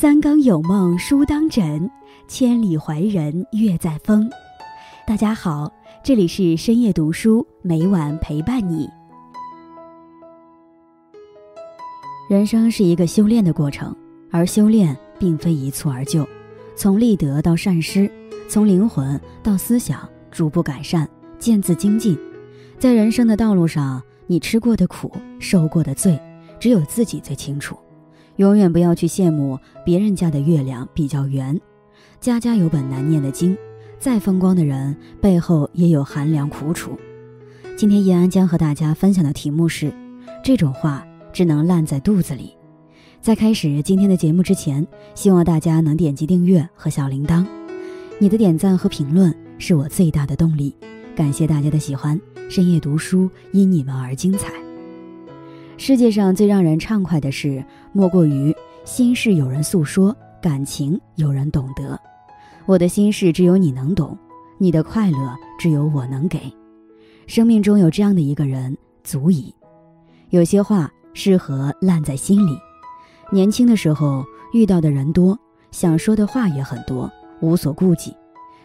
三更有梦书当枕，千里怀人月在风。大家好，这里是深夜读书，每晚陪伴你。人生是一个修炼的过程，而修炼并非一蹴而就，从立德到善施，从灵魂到思想，逐步改善，渐自精进。在人生的道路上，你吃过的苦，受过的罪，只有自己最清楚。永远不要去羡慕别人家的月亮比较圆，家家有本难念的经，再风光的人背后也有寒凉苦楚。今天叶安将和大家分享的题目是：这种话只能烂在肚子里。在开始今天的节目之前，希望大家能点击订阅和小铃铛，你的点赞和评论是我最大的动力。感谢大家的喜欢，深夜读书因你们而精彩。世界上最让人畅快的事，莫过于心事有人诉说，感情有人懂得。我的心事只有你能懂，你的快乐只有我能给。生命中有这样的一个人，足矣。有些话适合烂在心里。年轻的时候遇到的人多，想说的话也很多，无所顾忌。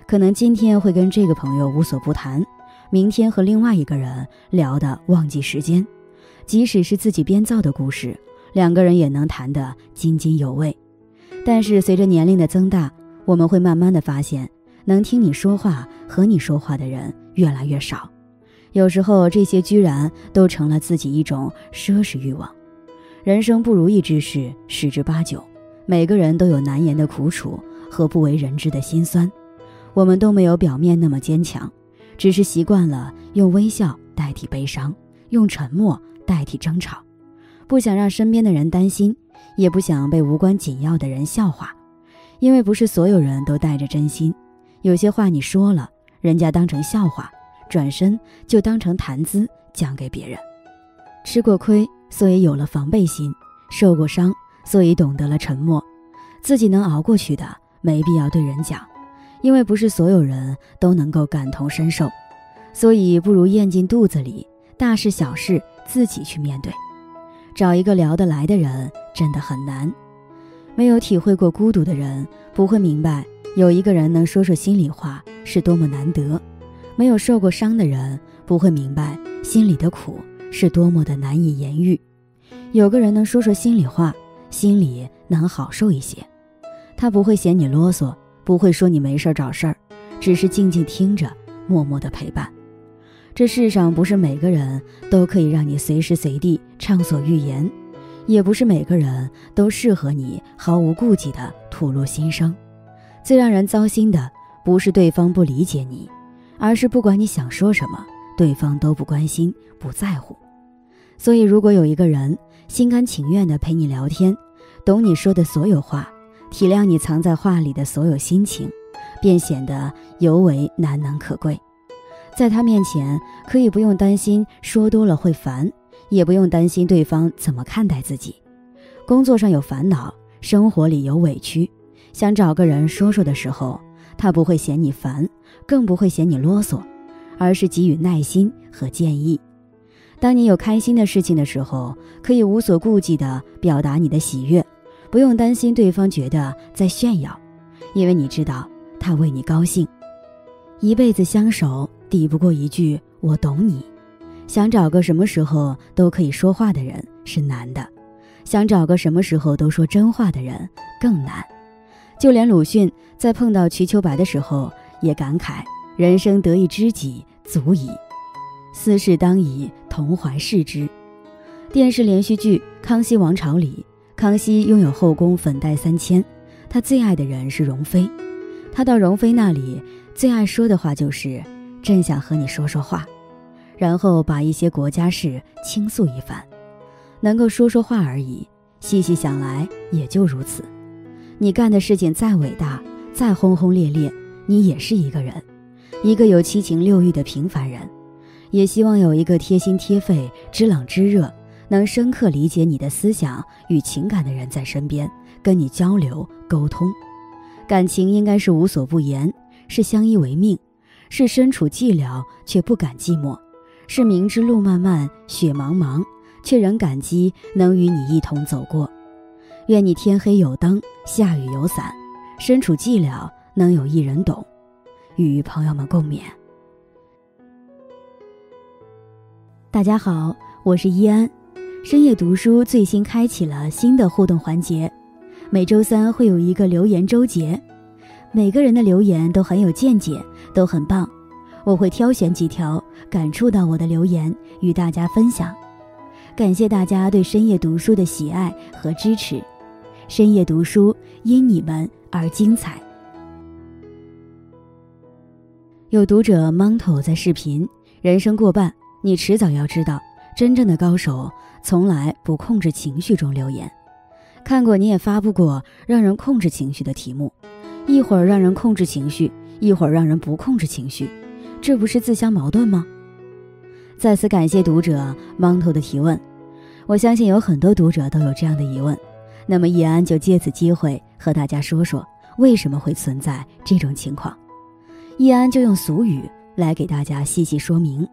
可能今天会跟这个朋友无所不谈，明天和另外一个人聊得忘记时间。即使是自己编造的故事，两个人也能谈得津津有味。但是随着年龄的增大，我们会慢慢的发现，能听你说话、和你说话的人越来越少。有时候，这些居然都成了自己一种奢侈欲望。人生不如意之事十之八九，每个人都有难言的苦楚和不为人知的辛酸。我们都没有表面那么坚强，只是习惯了用微笑代替悲伤，用沉默。代替争吵，不想让身边的人担心，也不想被无关紧要的人笑话，因为不是所有人都带着真心。有些话你说了，人家当成笑话，转身就当成谈资讲给别人。吃过亏，所以有了防备心；受过伤，所以懂得了沉默。自己能熬过去的，没必要对人讲，因为不是所有人都能够感同身受，所以不如咽进肚子里。大事小事。自己去面对，找一个聊得来的人真的很难。没有体会过孤独的人，不会明白有一个人能说说心里话是多么难得；没有受过伤的人，不会明白心里的苦是多么的难以言喻。有个人能说说心里话，心里能好受一些。他不会嫌你啰嗦，不会说你没事找事儿，只是静静听着，默默的陪伴。这世上不是每个人都可以让你随时随地畅所欲言，也不是每个人都适合你毫无顾忌地吐露心声。最让人糟心的不是对方不理解你，而是不管你想说什么，对方都不关心、不在乎。所以，如果有一个人心甘情愿地陪你聊天，懂你说的所有话，体谅你藏在话里的所有心情，便显得尤为难能可贵。在他面前，可以不用担心说多了会烦，也不用担心对方怎么看待自己。工作上有烦恼，生活里有委屈，想找个人说说的时候，他不会嫌你烦，更不会嫌你啰嗦，而是给予耐心和建议。当你有开心的事情的时候，可以无所顾忌地表达你的喜悦，不用担心对方觉得在炫耀，因为你知道他为你高兴。一辈子相守。抵不过一句“我懂你”，想找个什么时候都可以说话的人是难的，想找个什么时候都说真话的人更难。就连鲁迅在碰到瞿秋白的时候也感慨：“人生得一知己足矣，斯事当以同怀视之。”电视连续剧《康熙王朝》里，康熙拥有后宫粉黛三千，他最爱的人是容妃。他到容妃那里，最爱说的话就是。正想和你说说话，然后把一些国家事倾诉一番，能够说说话而已。细细想来，也就如此。你干的事情再伟大，再轰轰烈烈，你也是一个人，一个有七情六欲的平凡人。也希望有一个贴心贴肺、知冷知热、能深刻理解你的思想与情感的人在身边，跟你交流沟通。感情应该是无所不言，是相依为命。是身处寂寥却不敢寂寞，是明知路漫漫雪茫茫，却仍感激能与你一同走过。愿你天黑有灯，下雨有伞，身处寂寥能有一人懂，与朋友们共勉。大家好，我是依安，深夜读书最新开启了新的互动环节，每周三会有一个留言周结，每个人的留言都很有见解，都很棒。我会挑选几条感触到我的留言与大家分享，感谢大家对深夜读书的喜爱和支持，深夜读书因你们而精彩。有读者 Monto 在视频，人生过半，你迟早要知道，真正的高手从来不控制情绪中留言。看过你也发布过让人控制情绪的题目，一会儿让人控制情绪，一会儿让人不控制情绪。这不是自相矛盾吗？再次感谢读者芒头的提问，我相信有很多读者都有这样的疑问。那么易安就借此机会和大家说说为什么会存在这种情况。易安就用俗语来给大家细细说明。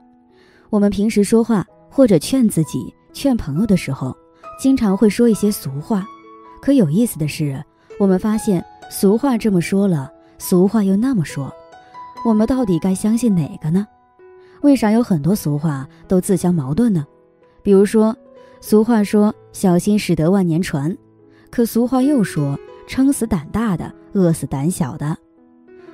我们平时说话或者劝自己、劝朋友的时候，经常会说一些俗话。可有意思的是，我们发现俗话这么说了，俗话又那么说。我们到底该相信哪个呢？为啥有很多俗话都自相矛盾呢？比如说，俗话说“小心驶得万年船”，可俗话又说“撑死胆大的，饿死胆小的”。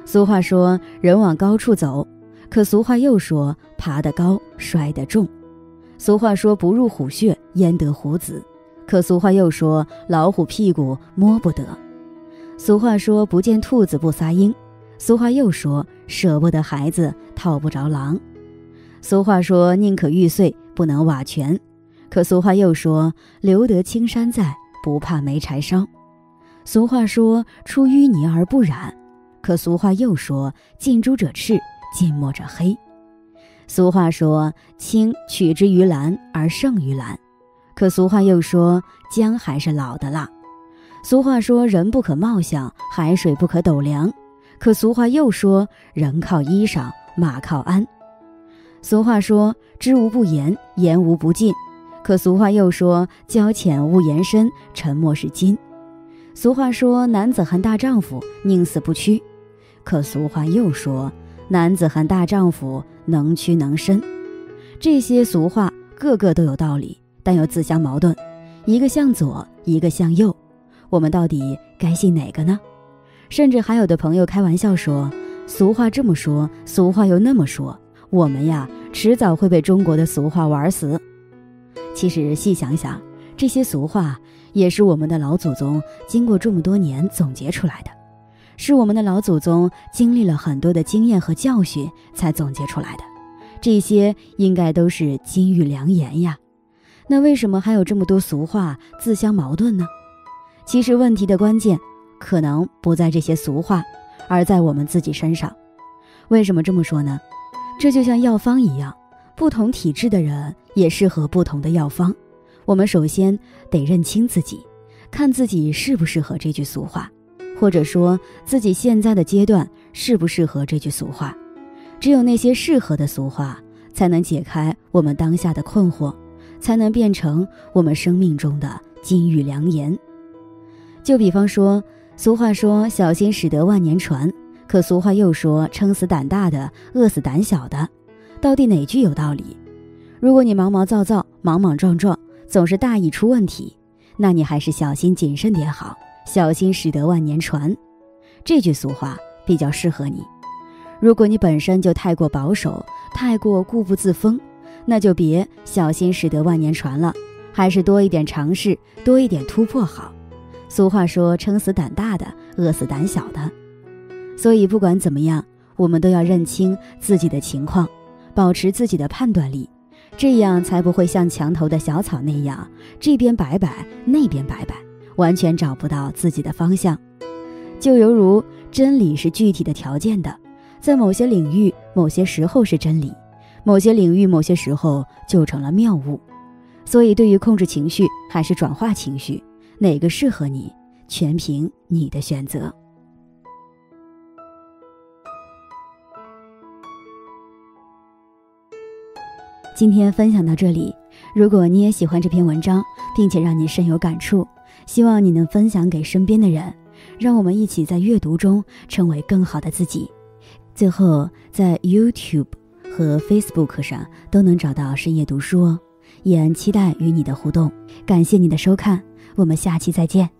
俗话说“人往高处走”，可俗话又说“爬得高，摔得重”。俗话说“不入虎穴，焉得虎子”，可俗话又说“老虎屁股摸不得”。俗话说“不见兔子不撒鹰”。俗话又说：“舍不得孩子套不着狼。”俗话说：“宁可玉碎，不能瓦全。”可俗话又说：“留得青山在，不怕没柴烧。”俗话说：“出淤泥而不染。”可俗话又说：“近朱者赤，近墨者黑。”俗话说：“青取之于蓝而胜于蓝。”可俗话又说：“姜还是老的辣。”俗话说：“人不可貌相，海水不可斗量。”可俗话又说：“人靠衣裳，马靠鞍。”俗话说：“知无不言，言无不尽。”可俗话又说：“交浅勿言深，沉默是金。”俗话说：“男子汉大丈夫，宁死不屈。”可俗话又说：“男子汉大丈夫，能屈能伸。”这些俗话个个都有道理，但又自相矛盾，一个向左，一个向右，我们到底该信哪个呢？甚至还有的朋友开玩笑说：“俗话这么说，俗话又那么说，我们呀，迟早会被中国的俗话玩死。”其实细想想，这些俗话也是我们的老祖宗经过这么多年总结出来的，是我们的老祖宗经历了很多的经验和教训才总结出来的。这些应该都是金玉良言呀。那为什么还有这么多俗话自相矛盾呢？其实问题的关键。可能不在这些俗话，而在我们自己身上。为什么这么说呢？这就像药方一样，不同体质的人也适合不同的药方。我们首先得认清自己，看自己适不适合这句俗话，或者说自己现在的阶段适不适合这句俗话。只有那些适合的俗话，才能解开我们当下的困惑，才能变成我们生命中的金玉良言。就比方说。俗话说“小心驶得万年船”，可俗话又说“撑死胆大的，饿死胆小的”。到底哪句有道理？如果你毛毛躁躁、莽莽撞撞，总是大意出问题，那你还是小心谨慎点好。小心驶得万年船，这句俗话比较适合你。如果你本身就太过保守、太过固步自封，那就别小心驶得万年船了，还是多一点尝试，多一点突破好。俗话说：“撑死胆大的，饿死胆小的。”所以不管怎么样，我们都要认清自己的情况，保持自己的判断力，这样才不会像墙头的小草那样，这边摆摆，那边摆摆，完全找不到自己的方向。就犹如真理是具体的条件的，在某些领域、某些时候是真理，某些领域、某些时候就成了谬误。所以，对于控制情绪还是转化情绪。哪个适合你，全凭你的选择。今天分享到这里，如果你也喜欢这篇文章，并且让你深有感触，希望你能分享给身边的人，让我们一起在阅读中成为更好的自己。最后，在 YouTube 和 Facebook 上都能找到深夜读书哦。也期待与你的互动，感谢你的收看，我们下期再见。